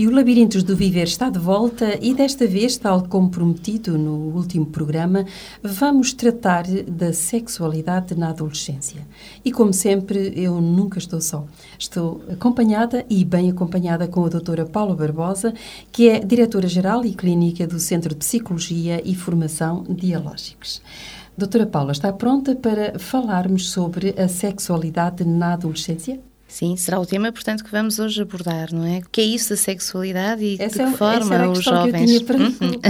E o Labirintos do Viver está de volta e desta vez, tal como prometido no último programa, vamos tratar da sexualidade na adolescência. E como sempre, eu nunca estou só. Estou acompanhada e bem acompanhada com a doutora Paula Barbosa, que é diretora-geral e clínica do Centro de Psicologia e Formação Dialógicos. Doutora Paula, está pronta para falarmos sobre a sexualidade na adolescência? Sim, será o tema, portanto, que vamos hoje abordar, não é? O que é isso da sexualidade e essa de que forma os jovens uhum.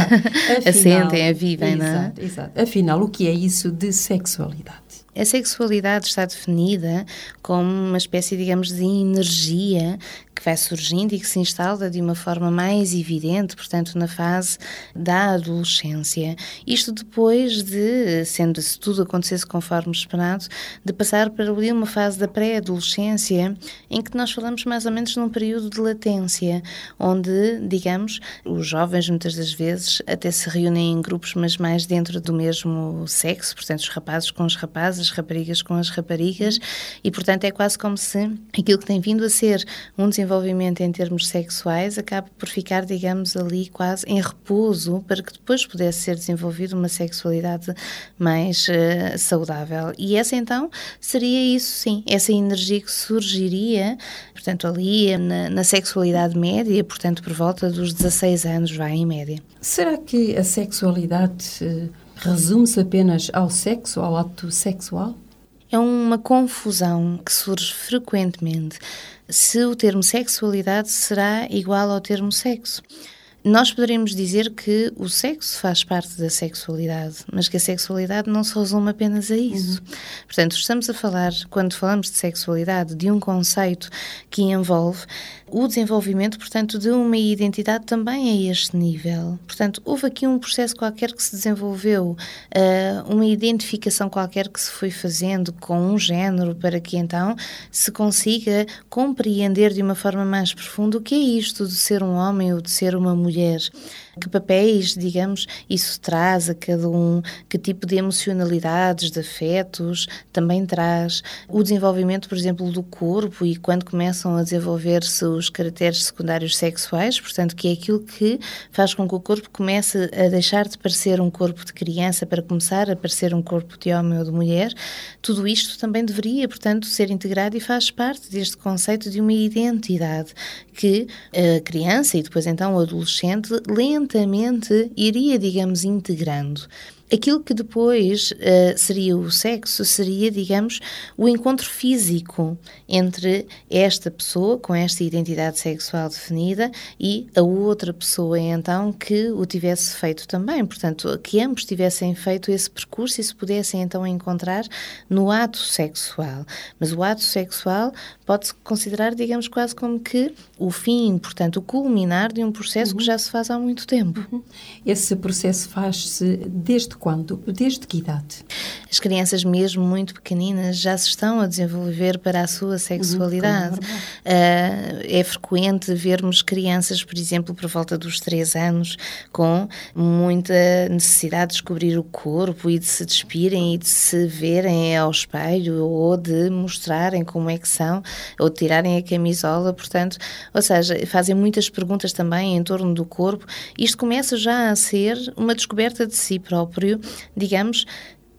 assentem, a vivem, exato, não é? Exato. Afinal, o que é isso de sexualidade? A sexualidade está definida como uma espécie, digamos, de energia que vai surgindo e que se instala de uma forma mais evidente, portanto, na fase da adolescência. Isto depois de, sendo se tudo acontecesse conforme esperado, de passar para ali uma fase da pré-adolescência, em que nós falamos mais ou menos num período de latência, onde, digamos, os jovens muitas das vezes até se reúnem em grupos, mas mais dentro do mesmo sexo, portanto, os rapazes com os rapazes, as raparigas com as raparigas, e portanto é quase como se aquilo que tem vindo a ser um desenvolvimento desenvolvimento em termos sexuais acaba por ficar, digamos, ali quase em repouso para que depois pudesse ser desenvolvida uma sexualidade mais uh, saudável. E essa então seria isso, sim, essa energia que surgiria, portanto, ali na, na sexualidade média, portanto, por volta dos 16 anos, vai em média. Será que a sexualidade uh, resume-se apenas ao sexo, ao ato sexual? É uma confusão que surge frequentemente se o termo sexualidade será igual ao termo sexo. Nós poderíamos dizer que o sexo faz parte da sexualidade, mas que a sexualidade não se resume apenas a isso. Uhum. Portanto, estamos a falar, quando falamos de sexualidade, de um conceito que envolve o desenvolvimento, portanto, de uma identidade também a este nível. Portanto, houve aqui um processo qualquer que se desenvolveu, uh, uma identificação qualquer que se foi fazendo com um género para que então se consiga compreender de uma forma mais profunda o que é isto de ser um homem ou de ser uma mulher que papéis, digamos, isso traz a cada um, que tipo de emocionalidades, de afetos também traz. O desenvolvimento, por exemplo, do corpo e quando começam a desenvolver-se os caracteres secundários sexuais, portanto, que é aquilo que faz com que o corpo comece a deixar de parecer um corpo de criança para começar a parecer um corpo de homem ou de mulher, tudo isto também deveria, portanto, ser integrado e faz parte deste conceito de uma identidade que a criança e depois então o adolescente lentamente iria, digamos, integrando. Aquilo que depois uh, seria o sexo seria, digamos, o encontro físico entre esta pessoa com esta identidade sexual definida e a outra pessoa, então, que o tivesse feito também. Portanto, que ambos tivessem feito esse percurso e se pudessem, então, encontrar no ato sexual. Mas o ato sexual pode-se considerar, digamos, quase como que o fim, portanto, o culminar de um processo uhum. que já se faz há muito tempo. Uhum. Esse processo faz-se desde quando? Desde que idade? As crianças, mesmo muito pequeninas, já se estão a desenvolver para a sua sexualidade. Uhum, uh, é frequente vermos crianças, por exemplo, por volta dos 3 anos, com muita necessidade de descobrir o corpo e de se despirem e de se verem ao espelho ou de mostrarem como é que são ou de tirarem a camisola, portanto, ou seja, fazem muitas perguntas também em torno do corpo. Isto começa já a ser uma descoberta de si próprio digamos,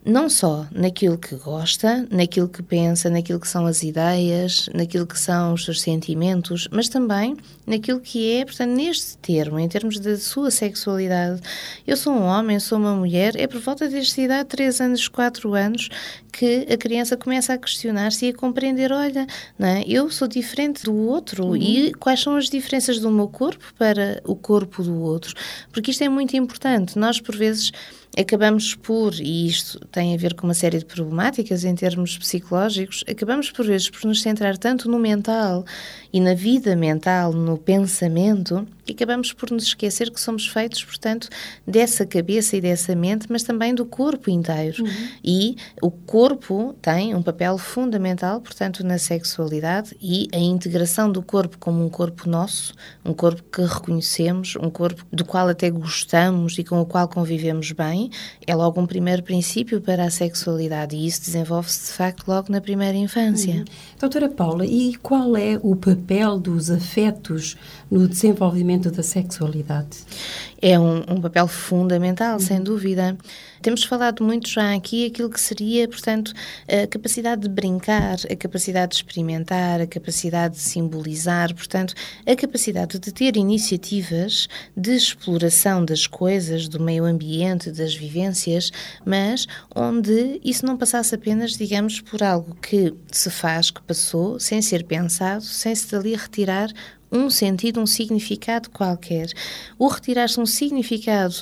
não só naquilo que gosta, naquilo que pensa, naquilo que são as ideias, naquilo que são os seus sentimentos, mas também naquilo que é, portanto, neste termo, em termos da sua sexualidade. Eu sou um homem, sou uma mulher, é por volta desta idade, 3 anos, 4 anos, que a criança começa a questionar-se e a compreender: olha, não é? eu sou diferente do outro uhum. e quais são as diferenças do meu corpo para o corpo do outro? Porque isto é muito importante. Nós, por vezes, acabamos por, e isto tem a ver com uma série de problemáticas em termos psicológicos, acabamos por vezes por nos centrar tanto no mental e na vida mental, no pensamento, e acabamos por nos esquecer que somos feitos, portanto, dessa cabeça e dessa mente, mas também do corpo inteiro. Uhum. E o corpo tem um papel fundamental, portanto, na sexualidade e a integração do corpo como um corpo nosso, um corpo que reconhecemos, um corpo do qual até gostamos e com o qual convivemos bem, é logo um primeiro princípio para a sexualidade e isso desenvolve-se de facto logo na primeira infância. Uhum. Doutora Paula, e qual é o papel dos afetos no desenvolvimento da sexualidade? É um, um papel fundamental, uhum. sem dúvida. Temos falado muito já aqui aquilo que seria, portanto, a capacidade de brincar, a capacidade de experimentar, a capacidade de simbolizar, portanto, a capacidade de ter iniciativas de exploração das coisas, do meio ambiente, das vivências, mas onde isso não passasse apenas, digamos, por algo que se faz, que passou, sem ser pensado, sem se dali retirar um sentido, um significado qualquer. O retirar-se um significado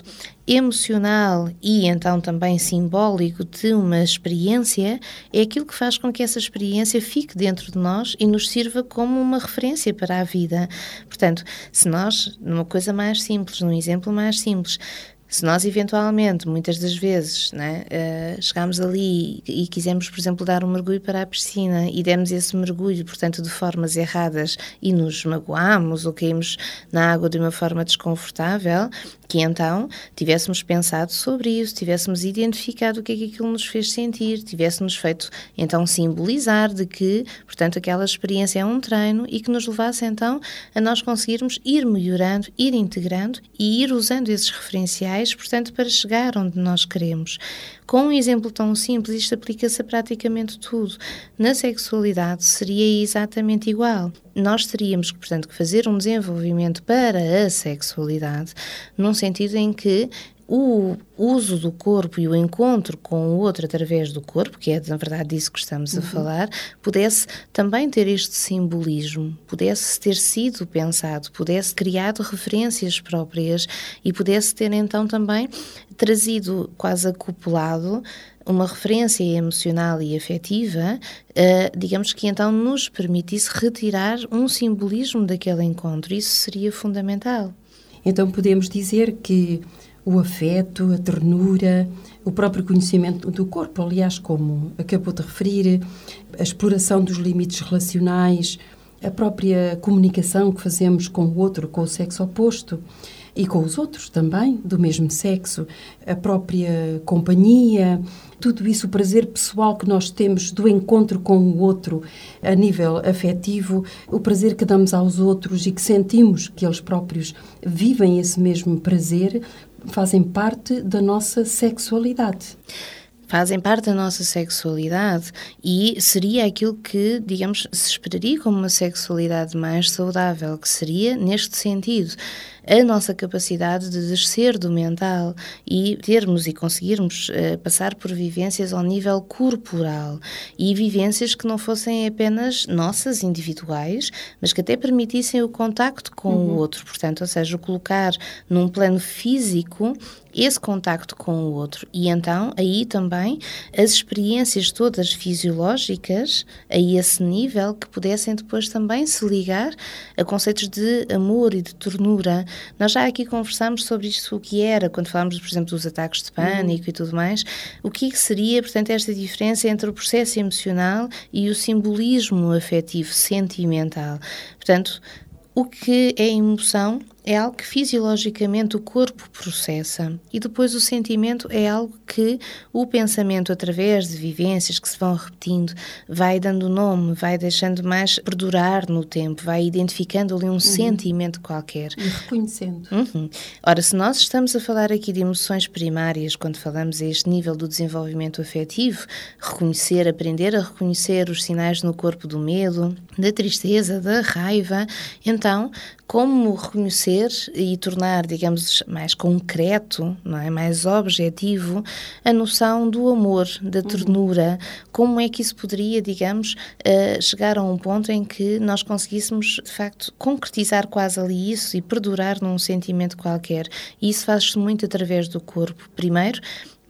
emocional e então também simbólico de uma experiência é aquilo que faz com que essa experiência fique dentro de nós e nos sirva como uma referência para a vida. Portanto, se nós, numa coisa mais simples, num exemplo mais simples, se nós eventualmente, muitas das vezes, né, uh, chegamos ali e, e quisemos, por exemplo, dar um mergulho para a piscina e demos esse mergulho, portanto, de formas erradas e nos magoamos ou caímos na água de uma forma desconfortável, que então tivéssemos pensado sobre isso, tivéssemos identificado o que é que aquilo nos fez sentir, tivéssemos feito então simbolizar de que, portanto, aquela experiência é um treino e que nos levasse então a nós conseguirmos ir melhorando, ir integrando e ir usando esses referenciais, portanto, para chegar onde nós queremos. Com um exemplo tão simples, isto aplica-se a praticamente tudo. Na sexualidade seria exatamente igual. Nós teríamos, portanto, que fazer um desenvolvimento para a sexualidade, num sentido em que o uso do corpo e o encontro com o outro através do corpo, que é na verdade disso que estamos a uhum. falar, pudesse também ter este simbolismo, pudesse ter sido pensado, pudesse criado referências próprias e pudesse ter então também trazido quase acoplado uma referência emocional e afetiva, uh, digamos que então nos permitisse retirar um simbolismo daquele encontro. Isso seria fundamental. Então podemos dizer que o afeto, a ternura, o próprio conhecimento do corpo, aliás, como acabou de referir, a exploração dos limites relacionais, a própria comunicação que fazemos com o outro, com o sexo oposto e com os outros também, do mesmo sexo, a própria companhia, tudo isso, o prazer pessoal que nós temos do encontro com o outro a nível afetivo, o prazer que damos aos outros e que sentimos que eles próprios vivem esse mesmo prazer, fazem parte da nossa sexualidade. Fazem parte da nossa sexualidade e seria aquilo que, digamos, se esperaria como uma sexualidade mais saudável, que seria neste sentido a nossa capacidade de descer do mental e termos e conseguirmos uh, passar por vivências ao nível corporal e vivências que não fossem apenas nossas, individuais, mas que até permitissem o contacto com uhum. o outro, portanto, ou seja, colocar num plano físico esse contacto com o outro. E então, aí também, as experiências todas fisiológicas, a esse nível, que pudessem depois também se ligar a conceitos de amor e de ternura, nós já aqui conversámos sobre isto, o que era, quando falámos, por exemplo, dos ataques de pânico uhum. e tudo mais, o é que seria, portanto, esta diferença entre o processo emocional e o simbolismo afetivo, sentimental. Portanto, o que é emoção é algo que fisiologicamente o corpo processa e depois o sentimento é algo que o pensamento, através de vivências que se vão repetindo, vai dando nome, vai deixando mais perdurar no tempo, vai identificando ali um uhum. sentimento qualquer. E reconhecendo. Uhum. Ora, se nós estamos a falar aqui de emoções primárias, quando falamos a este nível do desenvolvimento afetivo, reconhecer, aprender a reconhecer os sinais no corpo do medo, da tristeza, da raiva, então como reconhecer e tornar, digamos, mais concreto, não é, mais objetivo, a noção do amor, da ternura, como é que isso poderia, digamos, uh, chegar a um ponto em que nós conseguíssemos, de facto, concretizar quase ali isso e perdurar num sentimento qualquer. E isso faz-se muito através do corpo. Primeiro,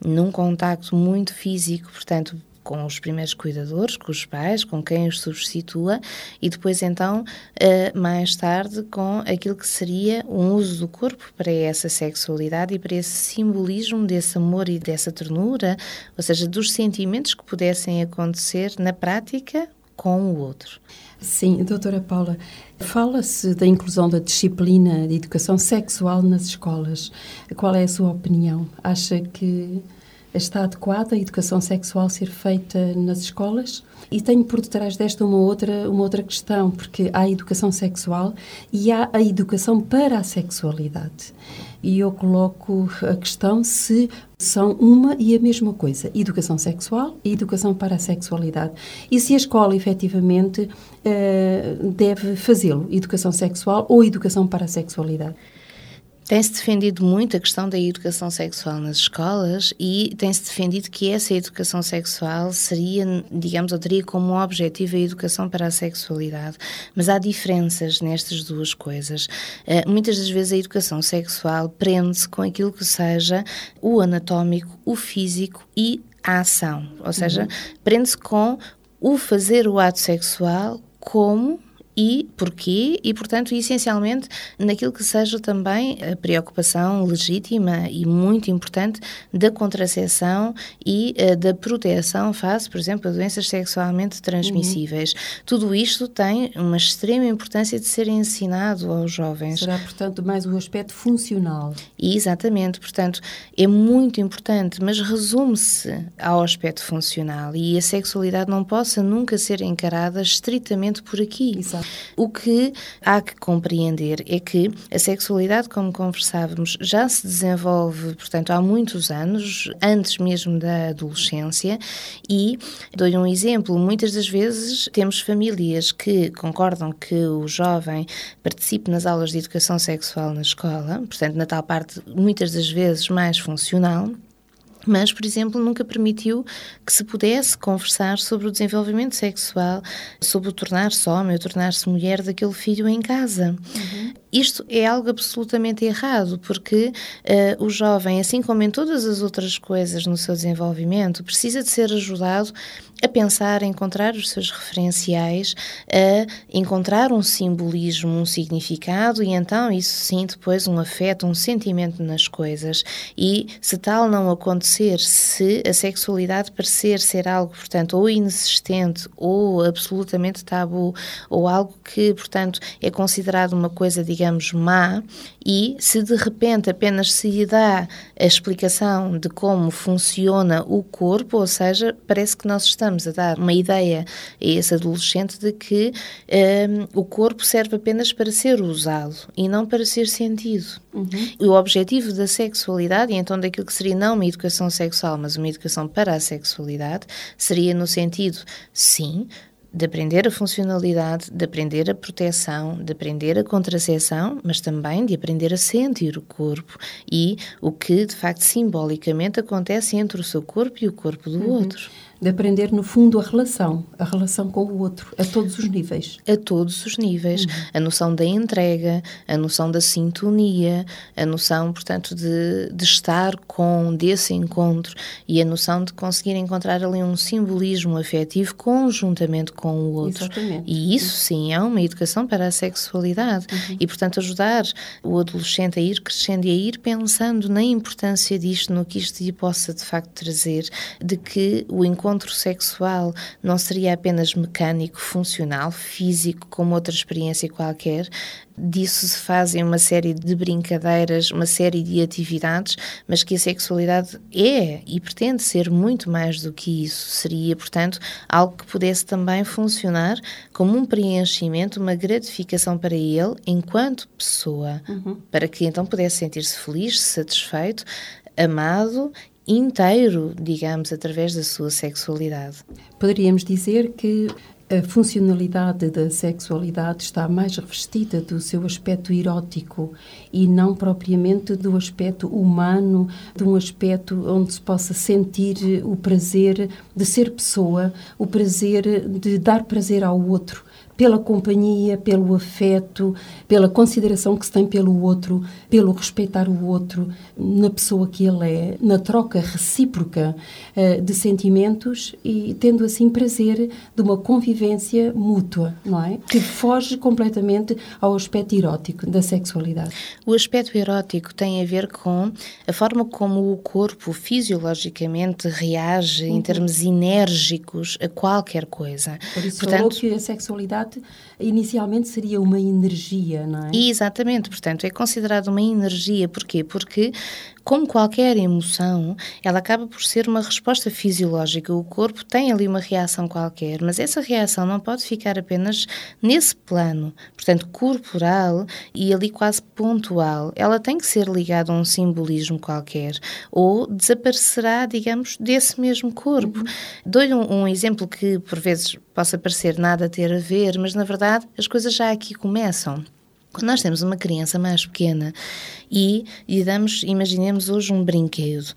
num contacto muito físico, portanto, com os primeiros cuidadores, com os pais, com quem os substitua, e depois então, uh, mais tarde, com aquilo que seria um uso do corpo para essa sexualidade e para esse simbolismo desse amor e dessa ternura, ou seja, dos sentimentos que pudessem acontecer na prática com o outro. Sim, doutora Paula, fala-se da inclusão da disciplina de educação sexual nas escolas. Qual é a sua opinião? Acha que está adequada a educação sexual ser feita nas escolas? E tenho por detrás desta uma outra, uma outra questão, porque há a educação sexual e há a educação para a sexualidade. E eu coloco a questão se são uma e a mesma coisa, educação sexual e educação para a sexualidade. E se a escola efetivamente eh, deve fazê-lo, educação sexual ou educação para a sexualidade. Tem-se defendido muito a questão da educação sexual nas escolas e tem-se defendido que essa educação sexual seria, digamos, ou teria como objetivo a educação para a sexualidade. Mas há diferenças nestas duas coisas. Uh, muitas das vezes a educação sexual prende-se com aquilo que seja o anatómico, o físico e a ação. Ou seja, uhum. prende-se com o fazer o ato sexual como e porquê, e portanto, essencialmente, naquilo que seja também a preocupação legítima e muito importante da contracepção e uh, da proteção face, por exemplo, a doenças sexualmente transmissíveis. Uhum. Tudo isto tem uma extrema importância de ser ensinado aos jovens. Será, portanto, mais o aspecto funcional. Exatamente, portanto, é muito importante, mas resume-se ao aspecto funcional e a sexualidade não possa nunca ser encarada estritamente por aqui. Exato. O que há que compreender é que a sexualidade, como conversávamos, já se desenvolve, portanto, há muitos anos, antes mesmo da adolescência, e dou-lhe um exemplo: muitas das vezes temos famílias que concordam que o jovem participe nas aulas de educação sexual na escola, portanto, na tal parte, muitas das vezes mais funcional mas, por exemplo, nunca permitiu que se pudesse conversar sobre o desenvolvimento sexual, sobre o tornar-se homem ou tornar-se mulher daquele filho em casa. Uhum. Isto é algo absolutamente errado, porque uh, o jovem, assim como em todas as outras coisas no seu desenvolvimento, precisa de ser ajudado a pensar, a encontrar os seus referenciais, a encontrar um simbolismo, um significado e então isso sim depois um afeto, um sentimento nas coisas. E se tal não acontecer, se a sexualidade parecer ser algo, portanto, ou inexistente ou absolutamente tabu, ou algo que, portanto, é considerado uma coisa, digamos, má, e se de repente apenas se lhe dá a explicação de como funciona o corpo, ou seja, parece que nós estamos a dar uma ideia a esse adolescente de que um, o corpo serve apenas para ser usado e não para ser sentido. Uhum. O objetivo da sexualidade, e então daquilo que seria não uma educação sexual, mas uma educação para a sexualidade, seria no sentido, sim, de aprender a funcionalidade, de aprender a proteção, de aprender a contracepção, mas também de aprender a sentir o corpo e o que de facto simbolicamente acontece entre o seu corpo e o corpo do uhum. outro de aprender, no fundo, a relação, a relação com o outro, a todos os níveis. A todos os níveis. Uhum. A noção da entrega, a noção da sintonia, a noção, portanto, de, de estar com, desse encontro e a noção de conseguir encontrar ali um simbolismo afetivo conjuntamente com o outro. Exatamente. E isso, sim, é uma educação para a sexualidade. Uhum. E, portanto, ajudar o adolescente a ir crescendo e a ir pensando na importância disto, no que isto lhe possa, de facto, trazer, de que o encontro encontro sexual não seria apenas mecânico, funcional, físico, como outra experiência qualquer. Disso se fazem uma série de brincadeiras, uma série de atividades, mas que a sexualidade é e pretende ser muito mais do que isso. Seria, portanto, algo que pudesse também funcionar como um preenchimento, uma gratificação para ele enquanto pessoa, uhum. para que então pudesse sentir-se feliz, satisfeito, amado inteiro, digamos, através da sua sexualidade. Poderíamos dizer que a funcionalidade da sexualidade está mais revestida do seu aspecto erótico e não propriamente do aspecto humano, de um aspecto onde se possa sentir o prazer de ser pessoa, o prazer de dar prazer ao outro pela companhia, pelo afeto, pela consideração que se tem pelo outro, pelo respeitar o outro, na pessoa que ele é, na troca recíproca uh, de sentimentos e tendo assim prazer de uma convivência mútua, não é? Que foge completamente ao aspecto erótico da sexualidade. O aspecto erótico tem a ver com a forma como o corpo fisiologicamente reage uhum. em termos enérgicos a qualquer coisa. Por isso Portanto, que a sexualidade inicialmente seria uma energia, não é? Exatamente, portanto, é considerado uma energia. Porquê? Porque como qualquer emoção, ela acaba por ser uma resposta fisiológica. O corpo tem ali uma reação qualquer, mas essa reação não pode ficar apenas nesse plano, portanto, corporal e ali quase pontual. Ela tem que ser ligada a um simbolismo qualquer ou desaparecerá, digamos, desse mesmo corpo. Uhum. Dou-lhe um, um exemplo que por vezes possa parecer nada ter a ver, mas na verdade as coisas já aqui começam. Quando nós temos uma criança mais pequena e lhe damos, imaginemos hoje um brinquedo,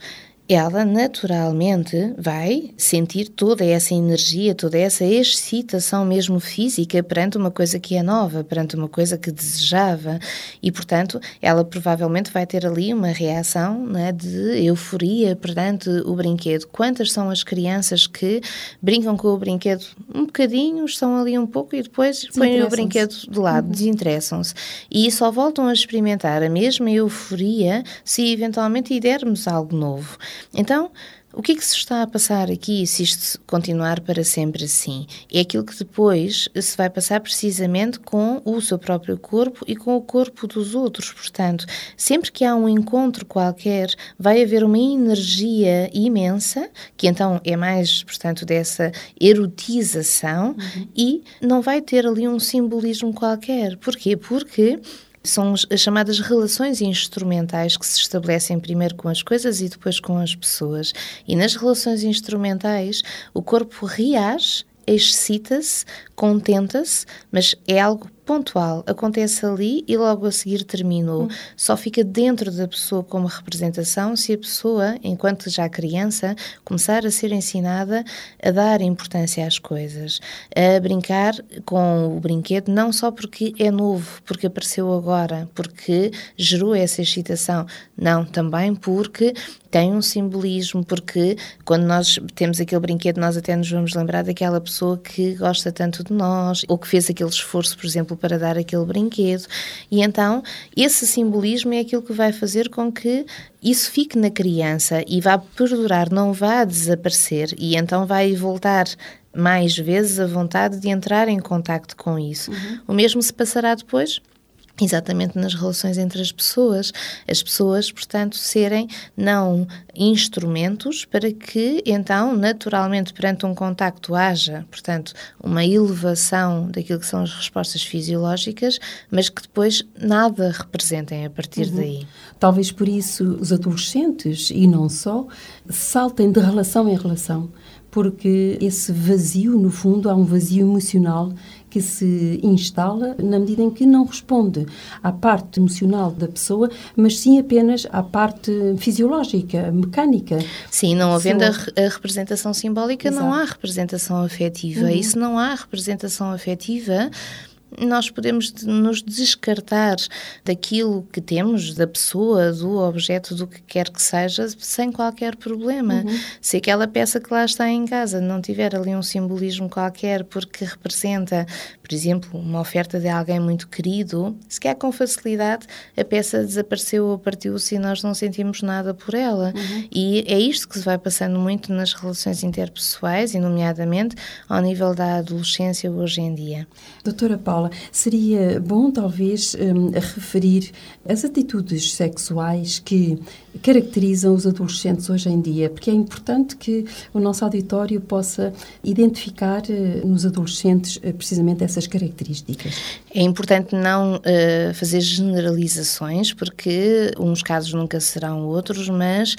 ela naturalmente vai sentir toda essa energia, toda essa excitação mesmo física perante uma coisa que é nova, perante uma coisa que desejava e, portanto, ela provavelmente vai ter ali uma reação né, de euforia perante o brinquedo. Quantas são as crianças que brincam com o brinquedo um bocadinho, estão ali um pouco e depois põem o brinquedo de lado, uhum. desinteressam-se e só voltam a experimentar a mesma euforia se eventualmente lhe dermos algo novo. Então, o que é que se está a passar aqui se isto continuar para sempre assim? É aquilo que depois se vai passar precisamente com o seu próprio corpo e com o corpo dos outros. Portanto, sempre que há um encontro qualquer, vai haver uma energia imensa, que então é mais, portanto, dessa erotização uhum. e não vai ter ali um simbolismo qualquer. Porquê? Porque são as chamadas relações instrumentais que se estabelecem primeiro com as coisas e depois com as pessoas. E nas relações instrumentais, o corpo reage excita-se, contenta-se, mas é algo pontual, acontece ali e logo a seguir terminou. Uhum. Só fica dentro da pessoa como representação se a pessoa, enquanto já criança, começar a ser ensinada a dar importância às coisas, a brincar com o brinquedo, não só porque é novo, porque apareceu agora, porque gerou essa excitação, não, também porque tem um simbolismo, porque quando nós temos aquele brinquedo, nós até nos vamos lembrar daquela pessoa que gosta tanto de nós, ou que fez aquele esforço, por exemplo, para dar aquele brinquedo. E então, esse simbolismo é aquilo que vai fazer com que isso fique na criança e vá perdurar, não vá desaparecer, e então vai voltar mais vezes a vontade de entrar em contacto com isso. Uhum. O mesmo se passará depois exatamente nas relações entre as pessoas. As pessoas, portanto, serem não instrumentos para que, então, naturalmente, perante um contacto haja, portanto, uma elevação daquilo que são as respostas fisiológicas, mas que depois nada representem a partir uhum. daí. Talvez por isso os adolescentes, e não só, saltem de relação em relação porque esse vazio, no fundo, há um vazio emocional que se instala na medida em que não responde à parte emocional da pessoa, mas sim apenas à parte fisiológica, mecânica. Sim, não havendo a, a, representação simbólica, Exato. não há representação afetiva. Uhum. E se não há representação afetiva, nós podemos nos descartar daquilo que temos, da pessoa, do objeto, do que quer que seja, sem qualquer problema. Uhum. Se aquela peça que lá está em casa não tiver ali um simbolismo qualquer porque representa, por exemplo, uma oferta de alguém muito querido, se quer com facilidade a peça desapareceu ou partiu-se e nós não sentimos nada por ela. Uhum. E é isto que se vai passando muito nas relações interpessoais, e nomeadamente ao nível da adolescência hoje em dia. Doutora Paula, escola, seria bom talvez um, referir as atitudes sexuais que caracterizam os adolescentes hoje em dia, porque é importante que o nosso auditório possa identificar uh, nos adolescentes uh, precisamente essas características. É importante não uh, fazer generalizações, porque uns casos nunca serão outros, mas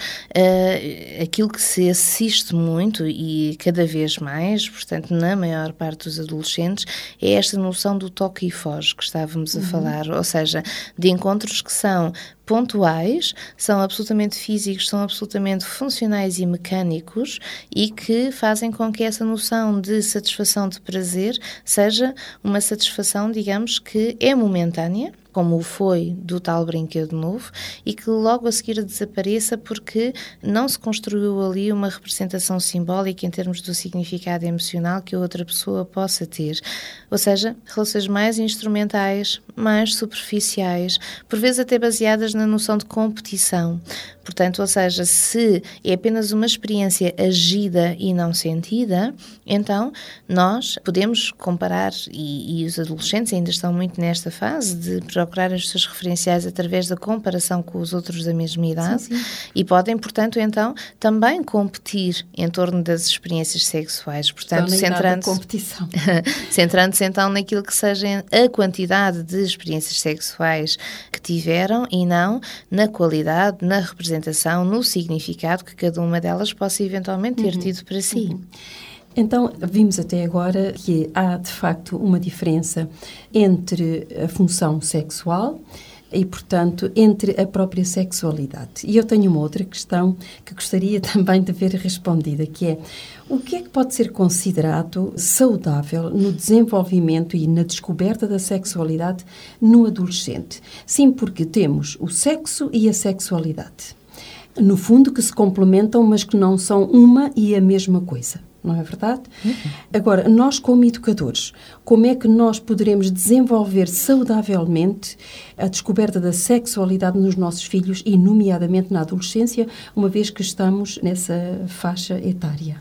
aquilo que se assiste muito e cada vez mais, portanto, na maior parte dos adolescentes, é esta noção do toque e foge que estávamos a uhum. falar, ou seja, de encontros que são pontuais, são absolutamente físicos, são absolutamente funcionais e mecânicos e que fazem com que essa noção de satisfação de prazer seja uma satisfação, digamos, que é momentânea como foi do tal brinquedo novo, e que logo a seguir desapareça porque não se construiu ali uma representação simbólica em termos do significado emocional que a outra pessoa possa ter. Ou seja, relações mais instrumentais, mais superficiais, por vezes até baseadas na noção de competição. Portanto, ou seja, se é apenas uma experiência agida e não sentida, então nós podemos comparar, e, e, os adolescentes ainda estão muito nesta fase de procurar os seus referenciais através da comparação com os outros da mesma idade, sim, sim. e podem, portanto, então também competir em torno das experiências sexuais. Portanto, centrando-se centrando então naquilo que seja a quantidade de experiências sexuais que tiveram e não na qualidade, na representação representação, no significado que cada uma delas possa eventualmente ter uhum. tido para si. Uhum. Então, vimos até agora que há de facto uma diferença entre a função sexual e, portanto, entre a própria sexualidade. E eu tenho uma outra questão que gostaria também de ver respondida, que é o que é que pode ser considerado saudável no desenvolvimento e na descoberta da sexualidade no adolescente? Sim, porque temos o sexo e a sexualidade no fundo, que se complementam, mas que não são uma e a mesma coisa. Não é verdade? Uhum. Agora, nós, como educadores, como é que nós poderemos desenvolver saudavelmente a descoberta da sexualidade nos nossos filhos e, nomeadamente, na adolescência, uma vez que estamos nessa faixa etária?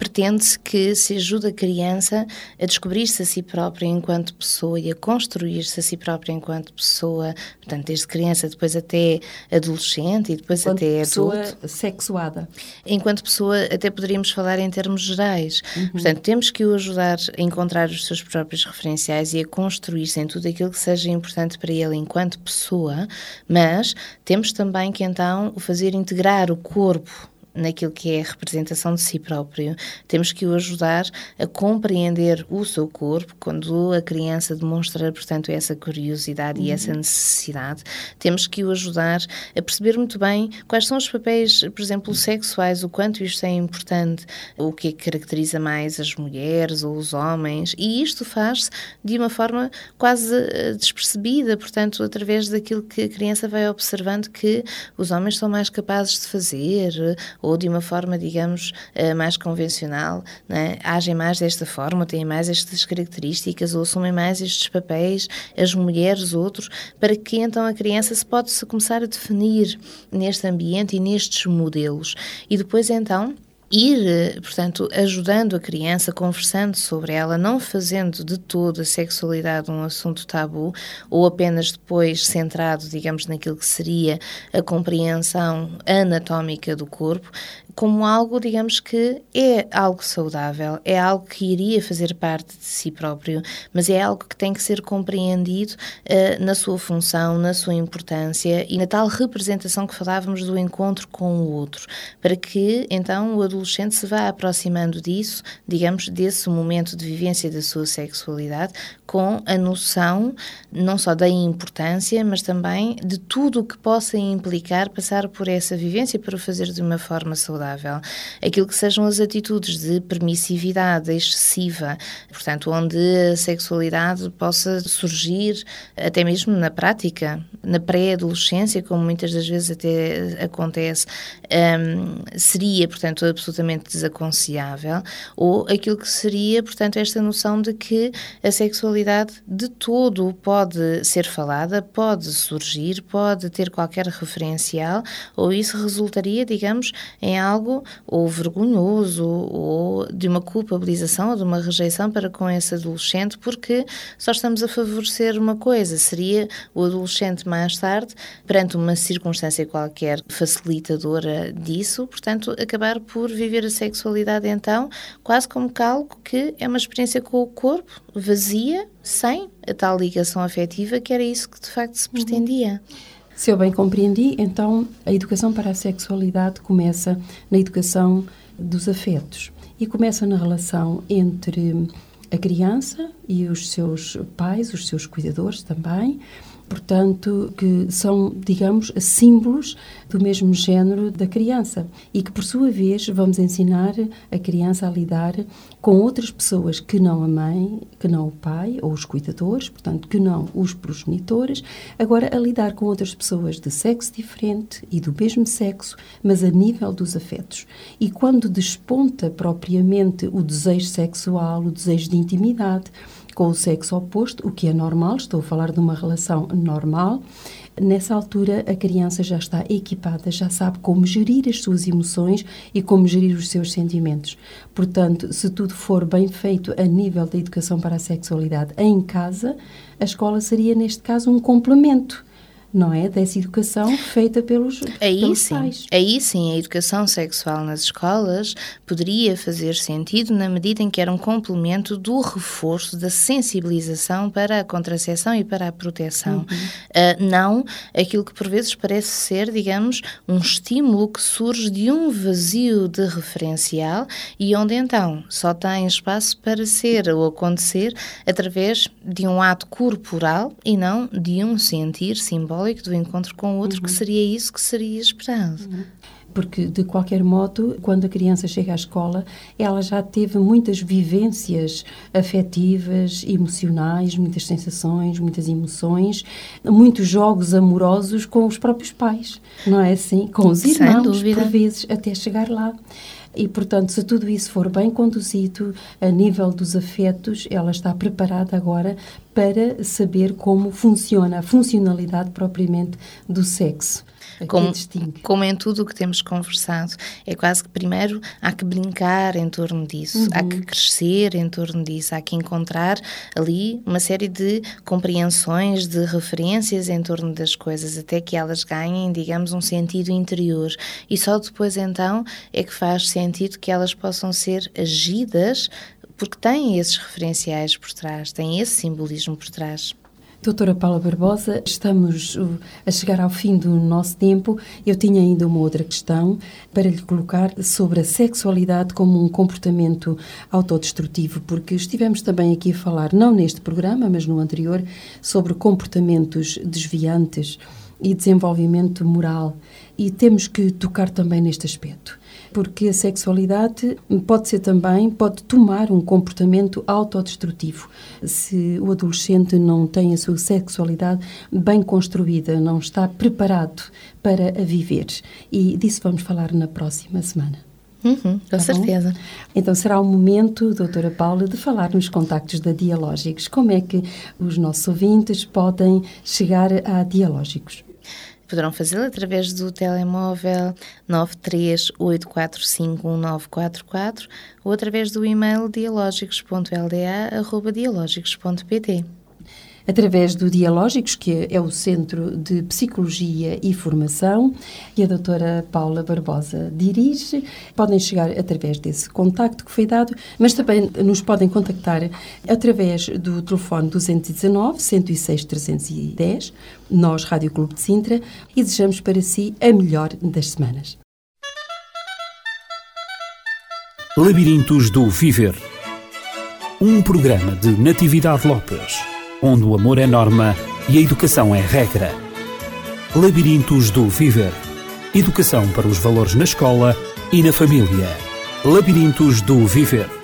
Pretende-se que se ajude a criança a descobrir-se a si própria enquanto pessoa e a construir-se a si própria enquanto pessoa, portanto, desde criança, depois até adolescente e depois enquanto até pessoa adulto. sexuada. Enquanto pessoa, até poderíamos falar em termos gerais. Uhum. Portanto, temos que o ajudar a encontrar os seus próprios referenciais e a construir-se em tudo aquilo que seja importante para ele enquanto pessoa, mas temos também que então o fazer integrar o corpo naquilo que é a representação de si próprio. Temos que o ajudar a compreender o seu corpo quando a criança demonstra, portanto, essa curiosidade uhum. e essa necessidade. Temos que o ajudar a perceber muito bem quais são os papéis, por exemplo, sexuais, o quanto isto é importante, o que é que caracteriza mais as mulheres ou os homens, e isto faz-se de uma forma quase eh, despercebida, portanto, através daquilo que a criança vai observando que os homens são mais capazes de fazer, ou de uma forma, digamos, eh, mais convencional, né? agem mais desta forma, têm mais estas características ou assumem mais estes papéis, as mulheres, outros, para que então a criança se pode -se começar a definir neste ambiente e nestes modelos. E depois então ir, portanto, ajudando a criança, conversando sobre ela, não fazendo de todo a sexualidade um assunto tabu ou apenas depois centrado, digamos, naquilo que seria a compreensão anatómica do corpo, como algo, digamos que é algo saudável, é algo que iria fazer parte de si próprio, mas é algo que tem que ser compreendido uh, na sua função, na sua importância e na tal representação que falávamos do encontro com o outro, para que então o adolescente se vá aproximando disso, digamos, desse momento de vivência da sua sexualidade, com a noção não só da importância, mas também de tudo o que possa implicar passar por essa vivência para o fazer de uma forma saudável saudável, aquilo que sejam as atitudes de permissividade excessiva, portanto, onde a sexualidade possa surgir até mesmo na prática, na pré-adolescência, como muitas das vezes até acontece, um, seria, portanto, absolutamente desaconselhável, ou aquilo que seria, portanto, esta noção de que a sexualidade de todo pode ser falada, pode surgir, pode ter qualquer referencial, ou isso resultaria, digamos, em algo algo ou vergonhoso ou de uma culpabilização ou de uma rejeição para com esse adolescente, porque só estamos a favorecer uma coisa, seria o adolescente mais tarde, perante uma circunstância qualquer facilitadora disso, portanto, acabar por viver a sexualidade então quase como algo que é uma experiência com o corpo vazia, sem a tal ligação afetiva, que era isso que de facto se pretendia. Uhum. Se eu bem compreendi, então a educação para a sexualidade começa na educação dos afetos e começa na relação entre a criança e os seus pais, os seus cuidadores também, portanto, que são, digamos, símbolos do mesmo género da criança e que, por sua vez, vamos ensinar a criança a lidar com outras pessoas que não a mãe, que não o pai ou os cuidadores, portanto, que não os progenitores, agora a lidar com outras pessoas de sexo diferente e do mesmo sexo, mas a nível dos afetos. E quando desponta propriamente o desejo sexual, o desejo de intimidade, com o sexo oposto, o que é normal, estou a falar de uma relação normal. Nessa altura, a criança já está equipada, já sabe como gerir as suas emoções e como gerir os seus sentimentos. Portanto, se tudo for bem feito a nível da educação para a sexualidade em casa, a escola seria, neste caso, um complemento não é? Dessa educação feita pelos, aí pelos sim, pais. Aí sim, a educação sexual nas escolas poderia fazer sentido na medida em que era um complemento do reforço da sensibilização para a contracepção e para a proteção. Uhum. Uh, não aquilo que por vezes parece ser, digamos, um estímulo que surge de um vazio de referencial e onde então só tem espaço para ser ou acontecer através de um ato corporal e não de um sentir simbólico simbólico do encontro com o outro, uhum. que seria isso que seria esperado. Uhum. Porque, de qualquer modo, quando a criança chega à escola, ela já teve muitas vivências afetivas, emocionais, muitas sensações, muitas emoções, muitos jogos amorosos com os próprios pais, não é assim? Com os irmãos, por vezes, até chegar lá. E, portanto, se tudo isso for bem conduzido a nível dos afetos, ela está preparada agora para saber como funciona a funcionalidade propriamente do sexo. Como, como em tudo o que temos conversado, é quase que primeiro há que brincar em torno disso, uhum. há que uhum. crescer em torno disso, há que encontrar ali uma série de compreensões, de referências em torno das coisas, até que elas ganhem, digamos, um sentido interior. E só depois então é que faz sentido que elas possam ser agidas porque têm esses referenciais por trás, têm esse simbolismo por trás. Doutora Paula Barbosa, estamos a chegar ao fim do nosso tempo. Eu tinha ainda uma outra questão para lhe colocar sobre a sexualidade como um comportamento autodestrutivo, porque estivemos também aqui a falar, não neste programa, mas no anterior, sobre comportamentos desviantes e desenvolvimento moral. E temos que tocar também neste aspecto porque a sexualidade pode ser também, pode tomar um comportamento autodestrutivo. Se o adolescente não tem a sua sexualidade bem construída, não está preparado para a viver. E disso vamos falar na próxima semana. Uhum, com tá certeza. Bom? Então será o momento, doutora Paula, de falar nos contactos da Dialógicos. Como é que os nossos ouvintes podem chegar a Dialógicos? Poderão fazê-lo através do telemóvel 938451944 ou através do e-mail dialógicos.lda.dialógicos.pt através do Dialógicos, que é o Centro de Psicologia e Formação, e a doutora Paula Barbosa dirige. Podem chegar através desse contacto que foi dado, mas também nos podem contactar através do telefone 219 106 310, nós, Rádio Clube de Sintra, e desejamos para si a melhor das semanas. Labirintos do Viver um programa de Natividade Lopes onde o amor é norma e a educação é regra. Labirintos do Viver. Educação para os valores na escola e na família. Labirintos do Viver.